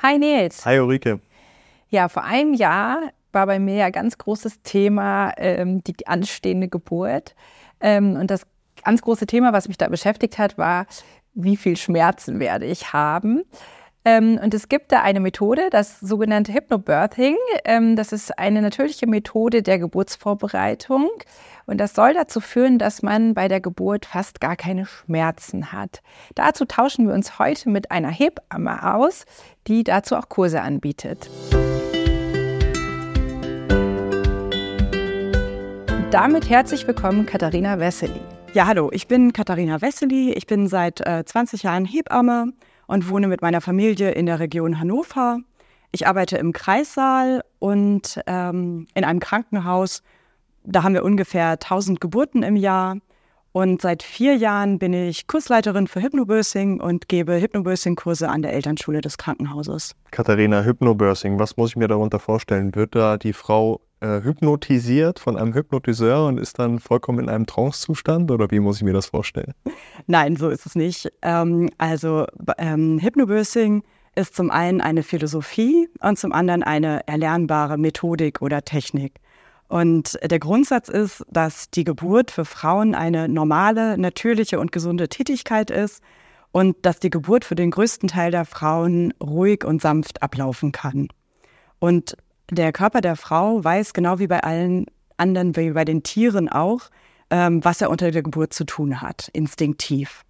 Hi Nils. Hi Ulrike. Ja, vor einem Jahr war bei mir ja ganz großes Thema ähm, die anstehende Geburt. Ähm, und das ganz große Thema, was mich da beschäftigt hat, war, wie viel Schmerzen werde ich haben? Ähm, und es gibt da eine Methode, das sogenannte Hypnobirthing. Ähm, das ist eine natürliche Methode der Geburtsvorbereitung. Und das soll dazu führen, dass man bei der Geburt fast gar keine Schmerzen hat. Dazu tauschen wir uns heute mit einer Hebamme aus, die dazu auch Kurse anbietet. damit herzlich willkommen, Katharina Wessely. Ja, hallo, ich bin Katharina Wessely. Ich bin seit äh, 20 Jahren Hebamme und wohne mit meiner Familie in der Region Hannover. Ich arbeite im Kreissaal und ähm, in einem Krankenhaus. Da haben wir ungefähr 1000 Geburten im Jahr. Und seit vier Jahren bin ich Kursleiterin für Hypnobirthing und gebe Hypnobirthing-Kurse an der Elternschule des Krankenhauses. Katharina, Hypnobirthing, was muss ich mir darunter vorstellen? Wird da die Frau äh, hypnotisiert von einem Hypnotiseur und ist dann vollkommen in einem Trancezustand oder wie muss ich mir das vorstellen? Nein, so ist es nicht. Ähm, also ähm, Hypnobirthing ist zum einen eine Philosophie und zum anderen eine erlernbare Methodik oder Technik. Und der Grundsatz ist, dass die Geburt für Frauen eine normale, natürliche und gesunde Tätigkeit ist und dass die Geburt für den größten Teil der Frauen ruhig und sanft ablaufen kann. Und der Körper der Frau weiß genau wie bei allen anderen, wie bei den Tieren auch, ähm, was er unter der Geburt zu tun hat, instinktiv.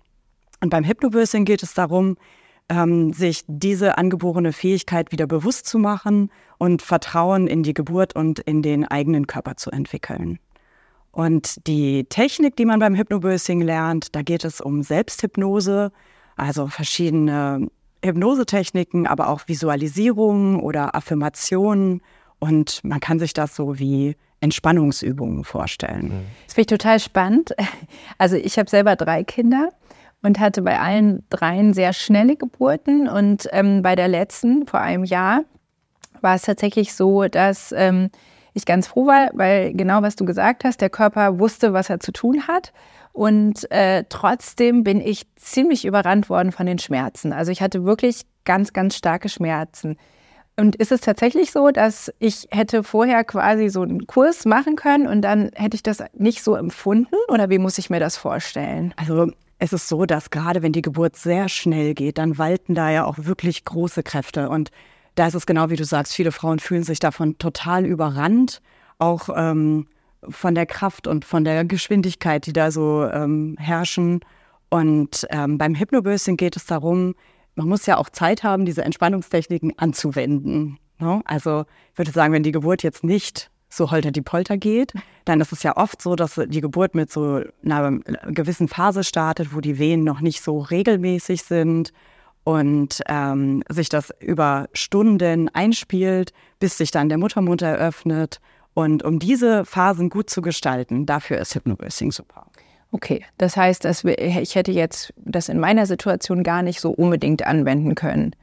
Und beim Hypnobirthing geht es darum, ähm, sich diese angeborene Fähigkeit wieder bewusst zu machen und Vertrauen in die Geburt und in den eigenen Körper zu entwickeln. Und die Technik, die man beim Hypnobirthing lernt, da geht es um Selbsthypnose, also verschiedene Hypnosetechniken, aber auch Visualisierungen oder Affirmationen. Und man kann sich das so wie Entspannungsübungen vorstellen. Das finde ich total spannend. Also ich habe selber drei Kinder und hatte bei allen dreien sehr schnelle Geburten. Und ähm, bei der letzten, vor einem Jahr, war es tatsächlich so, dass ähm, ich ganz froh war, weil genau was du gesagt hast, der Körper wusste, was er zu tun hat. Und äh, trotzdem bin ich ziemlich überrannt worden von den Schmerzen. Also ich hatte wirklich ganz, ganz starke Schmerzen. Und ist es tatsächlich so, dass ich hätte vorher quasi so einen Kurs machen können und dann hätte ich das nicht so empfunden? Oder wie muss ich mir das vorstellen? Also es ist so, dass gerade wenn die Geburt sehr schnell geht, dann walten da ja auch wirklich große Kräfte. Und da ist es genau wie du sagst, viele Frauen fühlen sich davon total überrannt, auch ähm, von der Kraft und von der Geschwindigkeit, die da so ähm, herrschen. Und ähm, beim Hypnobirthing geht es darum, man muss ja auch Zeit haben, diese Entspannungstechniken anzuwenden. Ne? Also ich würde sagen, wenn die Geburt jetzt nicht so holter die Polter geht, dann ist es ja oft so, dass die Geburt mit so einer gewissen Phase startet, wo die Wehen noch nicht so regelmäßig sind und ähm, sich das über Stunden einspielt, bis sich dann der Muttermund eröffnet. Und um diese Phasen gut zu gestalten, dafür ist Hypnobirthing super. Okay, das heißt, dass wir, ich hätte jetzt das in meiner Situation gar nicht so unbedingt anwenden können.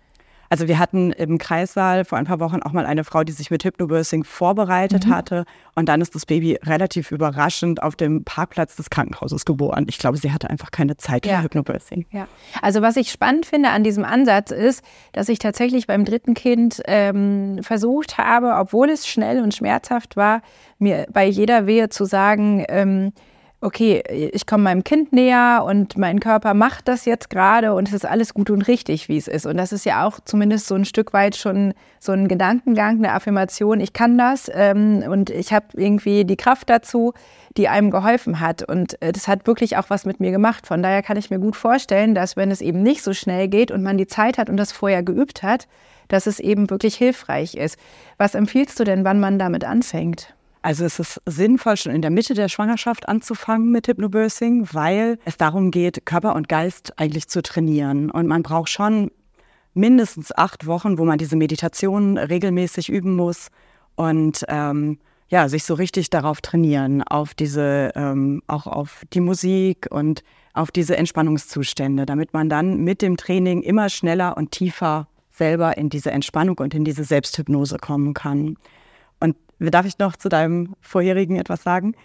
Also wir hatten im Kreissaal vor ein paar Wochen auch mal eine Frau, die sich mit Hypnobirthing vorbereitet mhm. hatte. Und dann ist das Baby relativ überraschend auf dem Parkplatz des Krankenhauses geboren. Ich glaube, sie hatte einfach keine Zeit ja. für Hypnobirthing. Ja. Also was ich spannend finde an diesem Ansatz ist, dass ich tatsächlich beim dritten Kind ähm, versucht habe, obwohl es schnell und schmerzhaft war, mir bei jeder Wehe zu sagen, ähm, okay, ich komme meinem Kind näher und mein Körper macht das jetzt gerade und es ist alles gut und richtig, wie es ist. Und das ist ja auch zumindest so ein Stück weit schon so ein Gedankengang, eine Affirmation, ich kann das ähm, und ich habe irgendwie die Kraft dazu, die einem geholfen hat. Und äh, das hat wirklich auch was mit mir gemacht. Von daher kann ich mir gut vorstellen, dass wenn es eben nicht so schnell geht und man die Zeit hat und das vorher geübt hat, dass es eben wirklich hilfreich ist. Was empfiehlst du denn, wann man damit anfängt? Also es ist sinnvoll, schon in der Mitte der Schwangerschaft anzufangen mit Hypnobirthing, weil es darum geht, Körper und Geist eigentlich zu trainieren. Und man braucht schon mindestens acht Wochen, wo man diese Meditation regelmäßig üben muss und ähm, ja, sich so richtig darauf trainieren, auf diese, ähm, auch auf die Musik und auf diese Entspannungszustände, damit man dann mit dem Training immer schneller und tiefer selber in diese Entspannung und in diese Selbsthypnose kommen kann. Darf ich noch zu deinem vorherigen etwas sagen?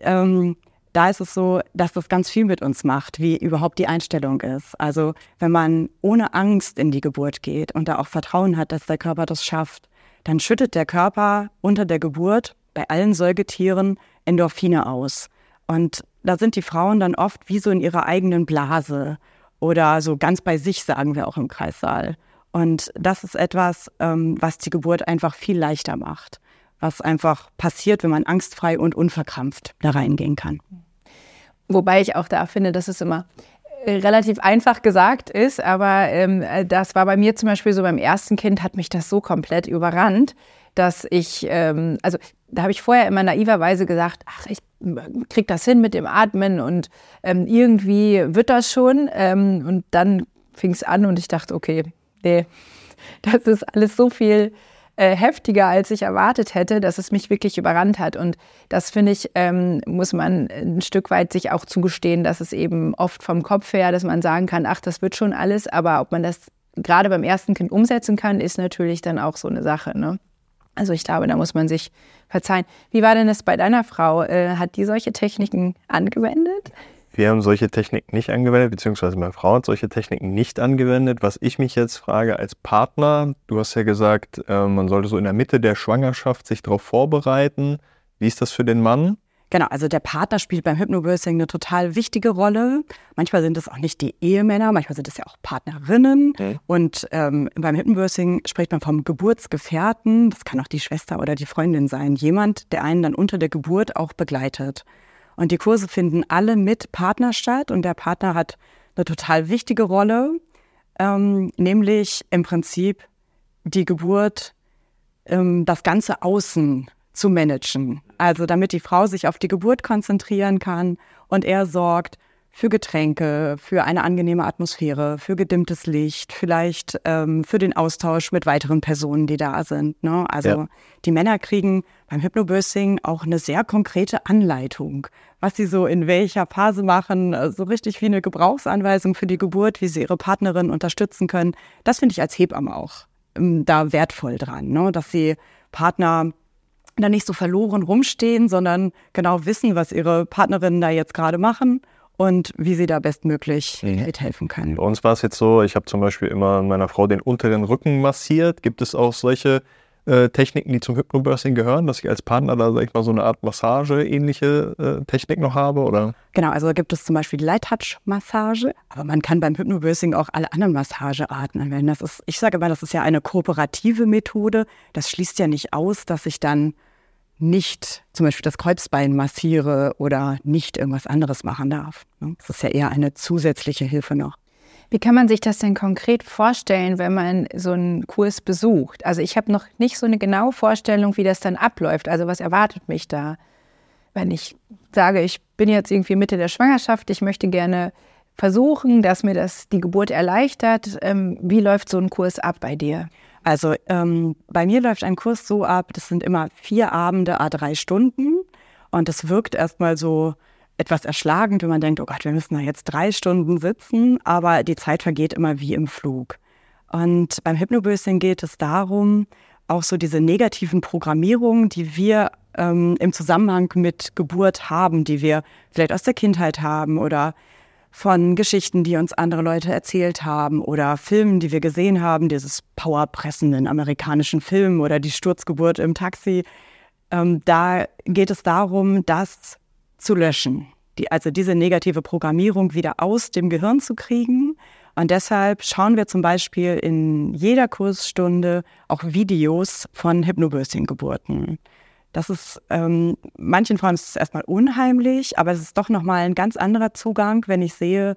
Ähm, da ist es so, dass das ganz viel mit uns macht, wie überhaupt die Einstellung ist. Also wenn man ohne Angst in die Geburt geht und da auch Vertrauen hat, dass der Körper das schafft, dann schüttet der Körper unter der Geburt bei allen Säugetieren Endorphine aus. Und da sind die Frauen dann oft wie so in ihrer eigenen Blase oder so ganz bei sich, sagen wir auch im Kreissaal. Und das ist etwas, ähm, was die Geburt einfach viel leichter macht, was einfach passiert, wenn man angstfrei und unverkrampft da reingehen kann. Wobei ich auch da finde, dass es immer äh, relativ einfach gesagt ist, aber ähm, äh, das war bei mir zum Beispiel so beim ersten Kind hat mich das so komplett überrannt, dass ich, ähm, also da habe ich vorher immer naiverweise gesagt, ach, ich krieg das hin mit dem Atmen und ähm, irgendwie wird das schon. Ähm, und dann fing es an und ich dachte, okay, nee, das ist alles so viel äh, heftiger, als ich erwartet hätte, dass es mich wirklich überrannt hat. Und das finde ich, ähm, muss man ein Stück weit sich auch zugestehen, dass es eben oft vom Kopf her, dass man sagen kann, ach, das wird schon alles, aber ob man das gerade beim ersten Kind umsetzen kann, ist natürlich dann auch so eine Sache. Ne? Also ich glaube, da muss man sich verzeihen. Wie war denn das bei deiner Frau? Äh, hat die solche Techniken angewendet? Wir haben solche Techniken nicht angewendet, beziehungsweise meine Frau hat solche Techniken nicht angewendet. Was ich mich jetzt frage als Partner, du hast ja gesagt, äh, man sollte so in der Mitte der Schwangerschaft sich darauf vorbereiten. Wie ist das für den Mann? Genau, also der Partner spielt beim Hypnobirthing eine total wichtige Rolle. Manchmal sind es auch nicht die Ehemänner, manchmal sind es ja auch Partnerinnen. Mhm. Und ähm, beim Hypnobirthing spricht man vom Geburtsgefährten. Das kann auch die Schwester oder die Freundin sein. Jemand, der einen dann unter der Geburt auch begleitet. Und die Kurse finden alle mit Partner statt und der Partner hat eine total wichtige Rolle, ähm, nämlich im Prinzip die Geburt, ähm, das ganze Außen zu managen. Also damit die Frau sich auf die Geburt konzentrieren kann und er sorgt für Getränke, für eine angenehme Atmosphäre, für gedimmtes Licht, vielleicht ähm, für den Austausch mit weiteren Personen, die da sind. Ne? Also ja. die Männer kriegen beim Hypnobirthing auch eine sehr konkrete Anleitung, was sie so in welcher Phase machen, so richtig wie eine Gebrauchsanweisung für die Geburt, wie sie ihre Partnerin unterstützen können. Das finde ich als Hebamme auch ähm, da wertvoll dran, ne? dass sie Partner da nicht so verloren rumstehen, sondern genau wissen, was ihre Partnerinnen da jetzt gerade machen und wie sie da bestmöglich mhm. mithelfen können. Bei uns war es jetzt so, ich habe zum Beispiel immer meiner Frau den unteren Rücken massiert. Gibt es auch solche äh, Techniken, die zum Hypnobirthing gehören, dass ich als Partner da, sag ich mal, so eine Art Massage-ähnliche äh, Technik noch habe, oder? Genau, also gibt es zum Beispiel die Light Touch Massage, aber man kann beim Hypnobirthing auch alle anderen Massagearten anwenden. Das ist, ich sage immer, das ist ja eine kooperative Methode. Das schließt ja nicht aus, dass ich dann nicht zum Beispiel das Kreuzbein massiere oder nicht irgendwas anderes machen darf. Ne? Das ist ja eher eine zusätzliche Hilfe noch. Wie kann man sich das denn konkret vorstellen, wenn man so einen Kurs besucht? Also ich habe noch nicht so eine genaue Vorstellung, wie das dann abläuft. Also was erwartet mich da, wenn ich sage, ich bin jetzt irgendwie Mitte der Schwangerschaft, ich möchte gerne versuchen, dass mir das die Geburt erleichtert. Ähm, wie läuft so ein Kurs ab bei dir? Also ähm, bei mir läuft ein Kurs so ab, das sind immer vier Abende, a drei Stunden. Und das wirkt erstmal so etwas erschlagend, wenn man denkt, oh Gott, wir müssen da jetzt drei Stunden sitzen, aber die Zeit vergeht immer wie im Flug. Und beim Hypnobirthing geht es darum, auch so diese negativen Programmierungen, die wir ähm, im Zusammenhang mit Geburt haben, die wir vielleicht aus der Kindheit haben oder von Geschichten, die uns andere Leute erzählt haben oder Filmen, die wir gesehen haben, dieses Powerpressen in amerikanischen Filmen oder die Sturzgeburt im Taxi. Ähm, da geht es darum, das zu löschen, die, also diese negative Programmierung wieder aus dem Gehirn zu kriegen. Und deshalb schauen wir zum Beispiel in jeder Kursstunde auch Videos von Hypnobirthing-Geburten. Das ist, ähm, manchen Frauen ist es erstmal unheimlich, aber es ist doch nochmal ein ganz anderer Zugang, wenn ich sehe,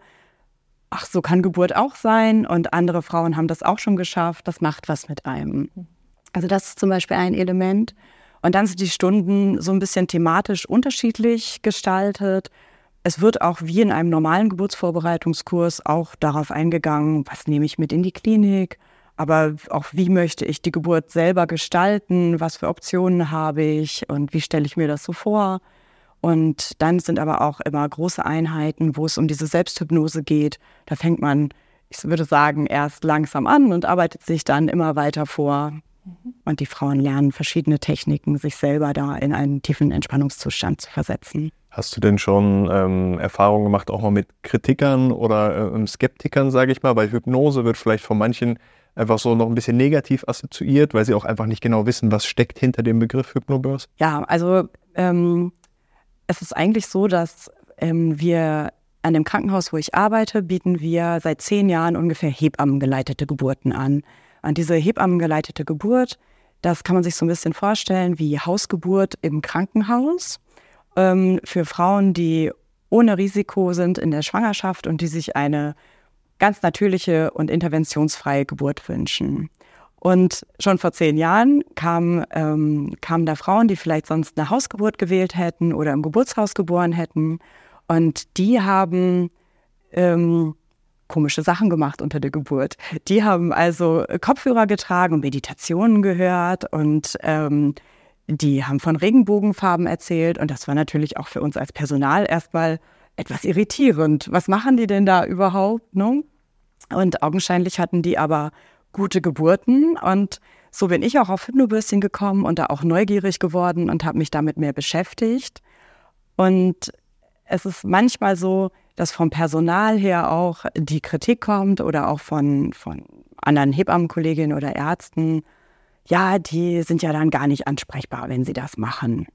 ach, so kann Geburt auch sein und andere Frauen haben das auch schon geschafft. Das macht was mit einem. Also das ist zum Beispiel ein Element. Und dann sind die Stunden so ein bisschen thematisch unterschiedlich gestaltet. Es wird auch wie in einem normalen Geburtsvorbereitungskurs auch darauf eingegangen, was nehme ich mit in die Klinik, aber auch wie möchte ich die Geburt selber gestalten, was für Optionen habe ich und wie stelle ich mir das so vor. Und dann sind aber auch immer große Einheiten, wo es um diese Selbsthypnose geht. Da fängt man, ich würde sagen, erst langsam an und arbeitet sich dann immer weiter vor. Und die Frauen lernen verschiedene Techniken, sich selber da in einen tiefen Entspannungszustand zu versetzen. Hast du denn schon ähm, Erfahrungen gemacht, auch mal mit Kritikern oder äh, Skeptikern, sage ich mal? Weil Hypnose wird vielleicht von manchen einfach so noch ein bisschen negativ assoziiert, weil sie auch einfach nicht genau wissen, was steckt hinter dem Begriff Hypnobirth. Ja, also ähm, es ist eigentlich so, dass ähm, wir an dem Krankenhaus, wo ich arbeite, bieten wir seit zehn Jahren ungefähr Hebammengeleitete Geburten an. Und diese Hebammengeleitete Geburt, das kann man sich so ein bisschen vorstellen wie Hausgeburt im Krankenhaus ähm, für Frauen, die ohne Risiko sind in der Schwangerschaft und die sich eine ganz natürliche und interventionsfreie Geburt wünschen. Und schon vor zehn Jahren kamen, ähm, kamen da Frauen, die vielleicht sonst eine Hausgeburt gewählt hätten oder im Geburtshaus geboren hätten. Und die haben ähm, komische Sachen gemacht unter der Geburt. Die haben also Kopfhörer getragen und Meditationen gehört und ähm, die haben von Regenbogenfarben erzählt und das war natürlich auch für uns als Personal erstmal etwas irritierend. Was machen die denn da überhaupt? Ne? Und augenscheinlich hatten die aber gute Geburten und so bin ich auch auf Hypnobürstchen gekommen und da auch neugierig geworden und habe mich damit mehr beschäftigt. Und es ist manchmal so, dass vom Personal her auch die Kritik kommt oder auch von, von anderen Hebammenkolleginnen oder Ärzten, ja, die sind ja dann gar nicht ansprechbar, wenn sie das machen.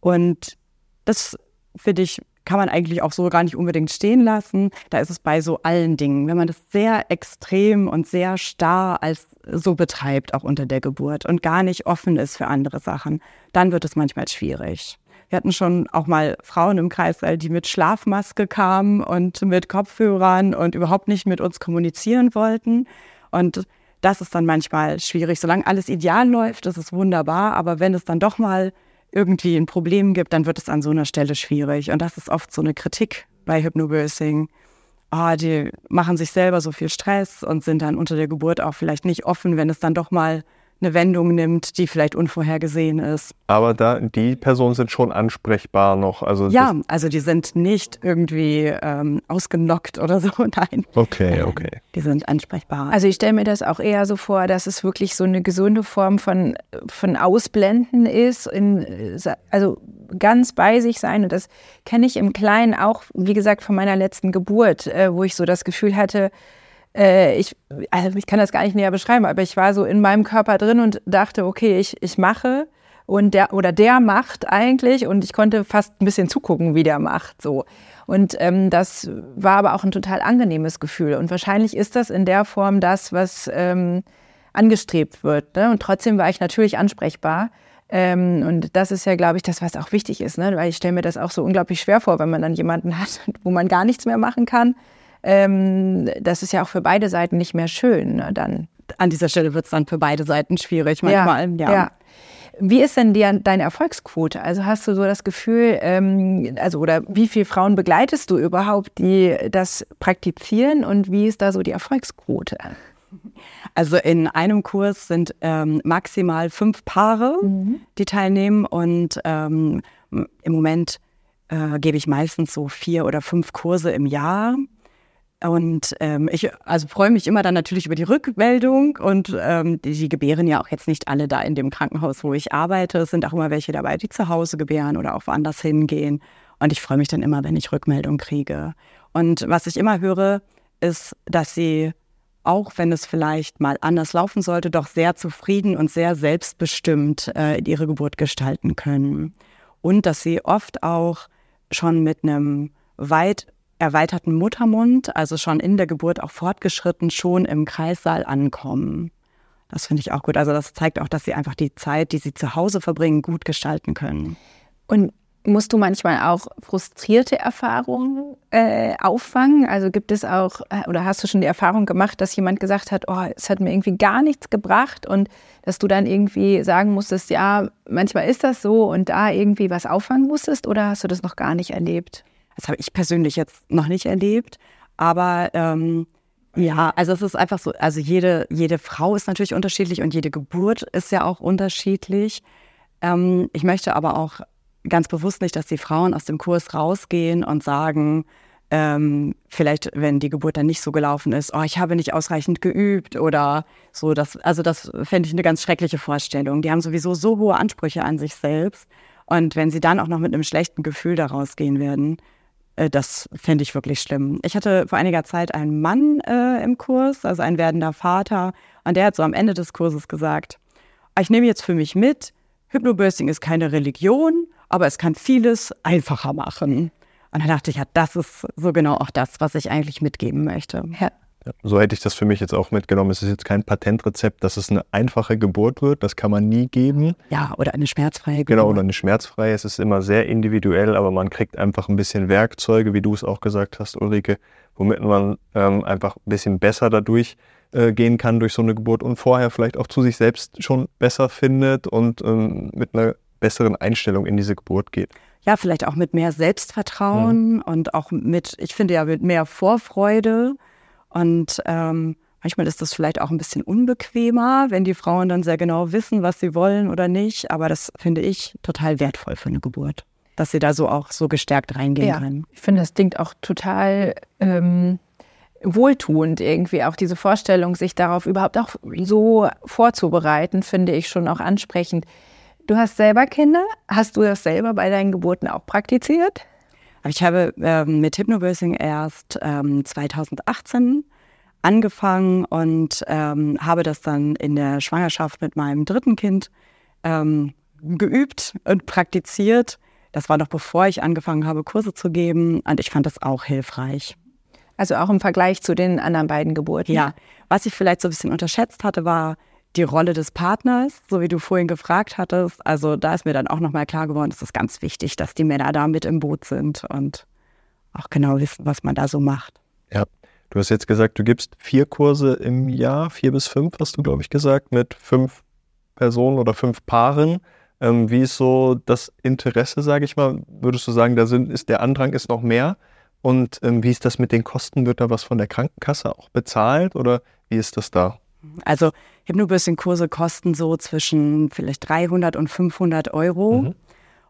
Und das finde ich, kann man eigentlich auch so gar nicht unbedingt stehen lassen. Da ist es bei so allen Dingen. Wenn man das sehr extrem und sehr starr als so betreibt, auch unter der Geburt und gar nicht offen ist für andere Sachen, dann wird es manchmal schwierig. Wir hatten schon auch mal Frauen im Kreis, die mit Schlafmaske kamen und mit Kopfhörern und überhaupt nicht mit uns kommunizieren wollten. Und das ist dann manchmal schwierig. Solange alles ideal läuft, ist es wunderbar. Aber wenn es dann doch mal irgendwie ein Problem gibt, dann wird es an so einer Stelle schwierig. Und das ist oft so eine Kritik bei Hypnobirthing. Oh, die machen sich selber so viel Stress und sind dann unter der Geburt auch vielleicht nicht offen, wenn es dann doch mal eine Wendung nimmt, die vielleicht unvorhergesehen ist. Aber da, die Personen sind schon ansprechbar noch. Also ja, also die sind nicht irgendwie ähm, ausgenockt oder so, nein. Okay, okay. Die sind ansprechbar. Also ich stelle mir das auch eher so vor, dass es wirklich so eine gesunde Form von, von Ausblenden ist, in, also ganz bei sich sein. Und das kenne ich im Kleinen auch, wie gesagt, von meiner letzten Geburt, äh, wo ich so das Gefühl hatte, äh, ich, also ich kann das gar nicht näher beschreiben, aber ich war so in meinem Körper drin und dachte, okay, ich, ich mache und der oder der macht eigentlich und ich konnte fast ein bisschen zugucken, wie der macht so. Und ähm, das war aber auch ein total angenehmes Gefühl. Und wahrscheinlich ist das in der Form das, was ähm, angestrebt wird. Ne? Und trotzdem war ich natürlich ansprechbar. Ähm, und das ist ja, glaube ich, das, was auch wichtig ist, ne? weil ich stelle mir das auch so unglaublich schwer vor, wenn man dann jemanden hat, wo man gar nichts mehr machen kann ähm, das ist ja auch für beide Seiten nicht mehr schön. Ne, dann. An dieser Stelle wird es dann für beide Seiten schwierig manchmal. Ja, ja. ja. Wie ist denn die, deine Erfolgsquote? Also hast du so das Gefühl, ähm, also oder wie viele Frauen begleitest du überhaupt, die das praktizieren und wie ist da so die Erfolgsquote? Also in einem Kurs sind ähm, maximal fünf Paare, mhm. die teilnehmen und ähm, im Moment äh, gebe ich meistens so vier oder fünf Kurse im Jahr. Und ähm, ich also freue mich immer dann natürlich über die Rückmeldung und ähm, die, die, gebären ja auch jetzt nicht alle da in dem Krankenhaus, wo ich arbeite. Es sind auch immer welche dabei, die zu Hause gebären oder auch woanders hingehen. Und ich freue mich dann immer, wenn ich Rückmeldung kriege. Und was ich immer höre, ist, dass sie, auch wenn es vielleicht mal anders laufen sollte, doch sehr zufrieden und sehr selbstbestimmt äh, ihre Geburt gestalten können. Und dass sie oft auch schon mit einem weit erweiterten Muttermund, also schon in der Geburt auch fortgeschritten, schon im Kreissaal ankommen. Das finde ich auch gut. Also das zeigt auch, dass sie einfach die Zeit, die sie zu Hause verbringen, gut gestalten können. Und musst du manchmal auch frustrierte Erfahrungen äh, auffangen? Also gibt es auch, äh, oder hast du schon die Erfahrung gemacht, dass jemand gesagt hat, oh, es hat mir irgendwie gar nichts gebracht und dass du dann irgendwie sagen musstest, ja, manchmal ist das so und da irgendwie was auffangen musstest oder hast du das noch gar nicht erlebt? Das habe ich persönlich jetzt noch nicht erlebt. Aber ähm, ja, also es ist einfach so, also jede, jede Frau ist natürlich unterschiedlich und jede Geburt ist ja auch unterschiedlich. Ähm, ich möchte aber auch ganz bewusst nicht, dass die Frauen aus dem Kurs rausgehen und sagen, ähm, vielleicht, wenn die Geburt dann nicht so gelaufen ist, oh, ich habe nicht ausreichend geübt oder so. Das, also das fände ich eine ganz schreckliche Vorstellung. Die haben sowieso so hohe Ansprüche an sich selbst. Und wenn sie dann auch noch mit einem schlechten Gefühl daraus gehen werden, das fände ich wirklich schlimm. Ich hatte vor einiger Zeit einen Mann äh, im Kurs, also ein werdender Vater, und der hat so am Ende des Kurses gesagt, ich nehme jetzt für mich mit, Hypnobirthing ist keine Religion, aber es kann vieles einfacher machen. Und dann dachte ich, ja, das ist so genau auch das, was ich eigentlich mitgeben möchte. Ja. So hätte ich das für mich jetzt auch mitgenommen. Es ist jetzt kein Patentrezept, dass es eine einfache Geburt wird. Das kann man nie geben. Ja, oder eine schmerzfreie Geburt. Genau, oder eine schmerzfreie. Es ist immer sehr individuell, aber man kriegt einfach ein bisschen Werkzeuge, wie du es auch gesagt hast, Ulrike, womit man ähm, einfach ein bisschen besser dadurch äh, gehen kann durch so eine Geburt und vorher vielleicht auch zu sich selbst schon besser findet und ähm, mit einer besseren Einstellung in diese Geburt geht ja, vielleicht auch mit mehr Selbstvertrauen mhm. und auch mit, ich finde ja, mit mehr Vorfreude. Und ähm, manchmal ist das vielleicht auch ein bisschen unbequemer, wenn die Frauen dann sehr genau wissen, was sie wollen oder nicht. Aber das finde ich total wertvoll für eine Geburt, dass sie da so auch so gestärkt reingehen ja, können. Ich finde, das klingt auch total ähm, wohltuend irgendwie. Auch diese Vorstellung, sich darauf überhaupt auch so vorzubereiten, finde ich schon auch ansprechend. Du hast selber Kinder. Hast du das selber bei deinen Geburten auch praktiziert? Ich habe ähm, mit Hypnobirthing erst ähm, 2018 angefangen und ähm, habe das dann in der Schwangerschaft mit meinem dritten Kind ähm, geübt und praktiziert. Das war noch bevor ich angefangen habe, Kurse zu geben und ich fand das auch hilfreich. Also auch im Vergleich zu den anderen beiden Geburten? Ja, was ich vielleicht so ein bisschen unterschätzt hatte, war die Rolle des Partners, so wie du vorhin gefragt hattest. Also da ist mir dann auch nochmal klar geworden, es ist ganz wichtig, dass die Männer da mit im Boot sind und auch genau wissen, was man da so macht. Ja, du hast jetzt gesagt, du gibst vier Kurse im Jahr, vier bis fünf hast du, glaube ich, gesagt, mit fünf Personen oder fünf Paaren. Ähm, wie ist so das Interesse, sage ich mal? Würdest du sagen, da sind, ist der Andrang ist noch mehr? Und ähm, wie ist das mit den Kosten? Wird da was von der Krankenkasse auch bezahlt oder wie ist das da? Also Hypnobirthing-Kurse kosten so zwischen vielleicht 300 und 500 Euro. Mhm.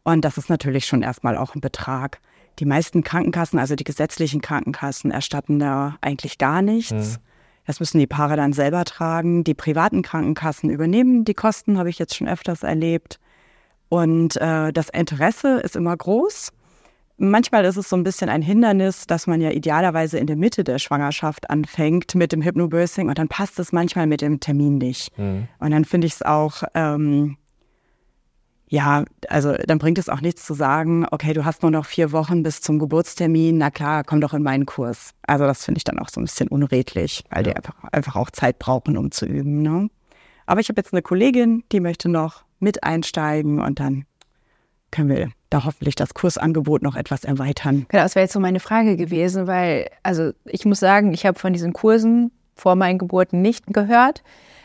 Und das ist natürlich schon erstmal auch ein Betrag. Die meisten Krankenkassen, also die gesetzlichen Krankenkassen, erstatten da eigentlich gar nichts. Mhm. Das müssen die Paare dann selber tragen. Die privaten Krankenkassen übernehmen die Kosten, habe ich jetzt schon öfters erlebt. Und äh, das Interesse ist immer groß. Manchmal ist es so ein bisschen ein Hindernis, dass man ja idealerweise in der Mitte der Schwangerschaft anfängt mit dem Hypnobirthing und dann passt es manchmal mit dem Termin nicht. Mhm. Und dann finde ich es auch, ähm, ja, also dann bringt es auch nichts zu sagen, okay, du hast nur noch vier Wochen bis zum Geburtstermin, na klar, komm doch in meinen Kurs. Also das finde ich dann auch so ein bisschen unredlich, weil ja. die einfach, einfach auch Zeit brauchen, um zu üben. Ne? Aber ich habe jetzt eine Kollegin, die möchte noch mit einsteigen und dann können wir da hoffentlich das Kursangebot noch etwas erweitern. Genau, das wäre jetzt so meine Frage gewesen, weil, also ich muss sagen, ich habe von diesen Kursen vor meinen Geburten nicht gehört.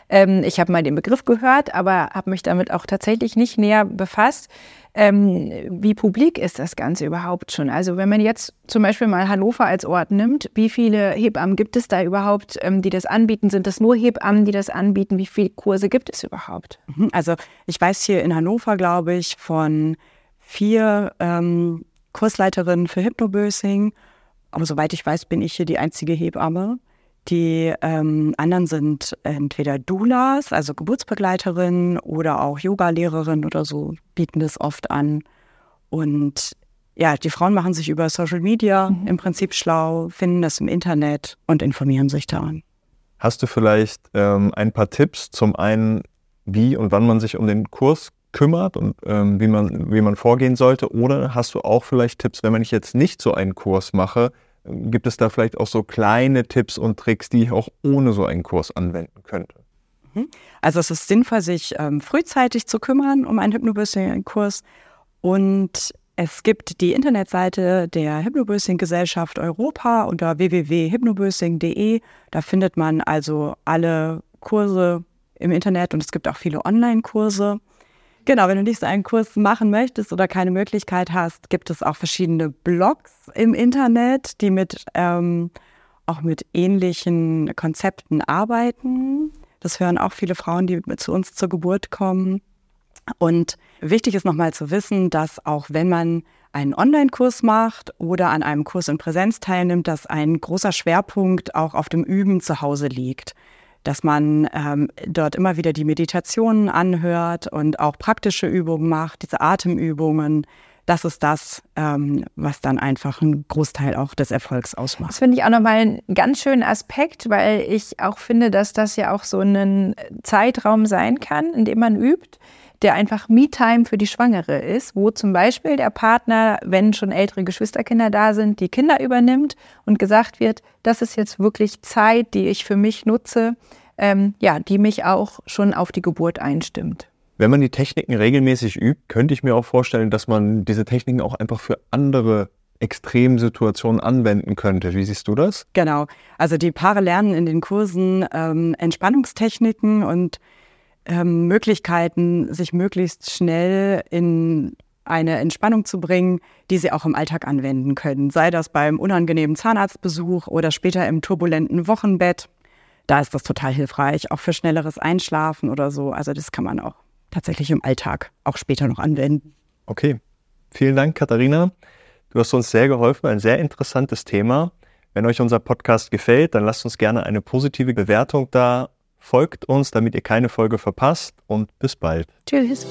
Ähm, ich habe mal den Begriff gehört, aber habe mich damit auch tatsächlich nicht näher befasst. Ähm, wie publik ist das Ganze überhaupt schon? Also wenn man jetzt zum Beispiel mal Hannover als Ort nimmt, wie viele Hebammen gibt es da überhaupt, ähm, die das anbieten? Sind das nur Hebammen, die das anbieten? Wie viele Kurse gibt es überhaupt? Mhm, also ich weiß hier in Hannover, glaube ich, von vier ähm, Kursleiterinnen für Hypnobirthing. Aber soweit ich weiß, bin ich hier die einzige Hebamme. Die ähm, anderen sind entweder Doulas, also Geburtsbegleiterinnen oder auch Yoga-Lehrerinnen oder so, bieten das oft an. Und ja, die Frauen machen sich über Social Media mhm. im Prinzip schlau, finden das im Internet und informieren sich daran. Hast du vielleicht ähm, ein paar Tipps zum einen, wie und wann man sich um den Kurs kümmert und ähm, wie, man, wie man vorgehen sollte? Oder hast du auch vielleicht Tipps, wenn man ich jetzt nicht so einen Kurs mache, ähm, gibt es da vielleicht auch so kleine Tipps und Tricks, die ich auch ohne so einen Kurs anwenden könnte? Mhm. Also es ist sinnvoll, sich ähm, frühzeitig zu kümmern um einen Hypnobirthing-Kurs und es gibt die Internetseite der Hypnobirthing-Gesellschaft Europa unter www.hypnobirthing.de. Da findet man also alle Kurse im Internet und es gibt auch viele Online-Kurse. Genau, wenn du nicht so einen Kurs machen möchtest oder keine Möglichkeit hast, gibt es auch verschiedene Blogs im Internet, die mit ähm, auch mit ähnlichen Konzepten arbeiten. Das hören auch viele Frauen, die zu uns zur Geburt kommen. Und wichtig ist nochmal zu wissen, dass auch wenn man einen Online-Kurs macht oder an einem Kurs in Präsenz teilnimmt, dass ein großer Schwerpunkt auch auf dem Üben zu Hause liegt. Dass man ähm, dort immer wieder die Meditationen anhört und auch praktische Übungen macht, diese Atemübungen, das ist das, ähm, was dann einfach einen Großteil auch des Erfolgs ausmacht. Das finde ich auch nochmal einen ganz schönen Aspekt, weil ich auch finde, dass das ja auch so ein Zeitraum sein kann, in dem man übt, der einfach Me-Time für die Schwangere ist, wo zum Beispiel der Partner, wenn schon ältere Geschwisterkinder da sind, die Kinder übernimmt und gesagt wird, das ist jetzt wirklich Zeit, die ich für mich nutze, ähm, ja, die mich auch schon auf die Geburt einstimmt. Wenn man die Techniken regelmäßig übt, könnte ich mir auch vorstellen, dass man diese Techniken auch einfach für andere Extremsituationen anwenden könnte. Wie siehst du das? Genau. Also die Paare lernen in den Kursen ähm, Entspannungstechniken und ähm, Möglichkeiten, sich möglichst schnell in eine Entspannung zu bringen, die sie auch im Alltag anwenden können. Sei das beim unangenehmen Zahnarztbesuch oder später im turbulenten Wochenbett. Da ist das total hilfreich, auch für schnelleres Einschlafen oder so. Also das kann man auch tatsächlich im Alltag auch später noch anwenden. Okay, vielen Dank, Katharina. Du hast uns sehr geholfen, ein sehr interessantes Thema. Wenn euch unser Podcast gefällt, dann lasst uns gerne eine positive Bewertung da. Folgt uns, damit ihr keine Folge verpasst und bis bald. Tschüss.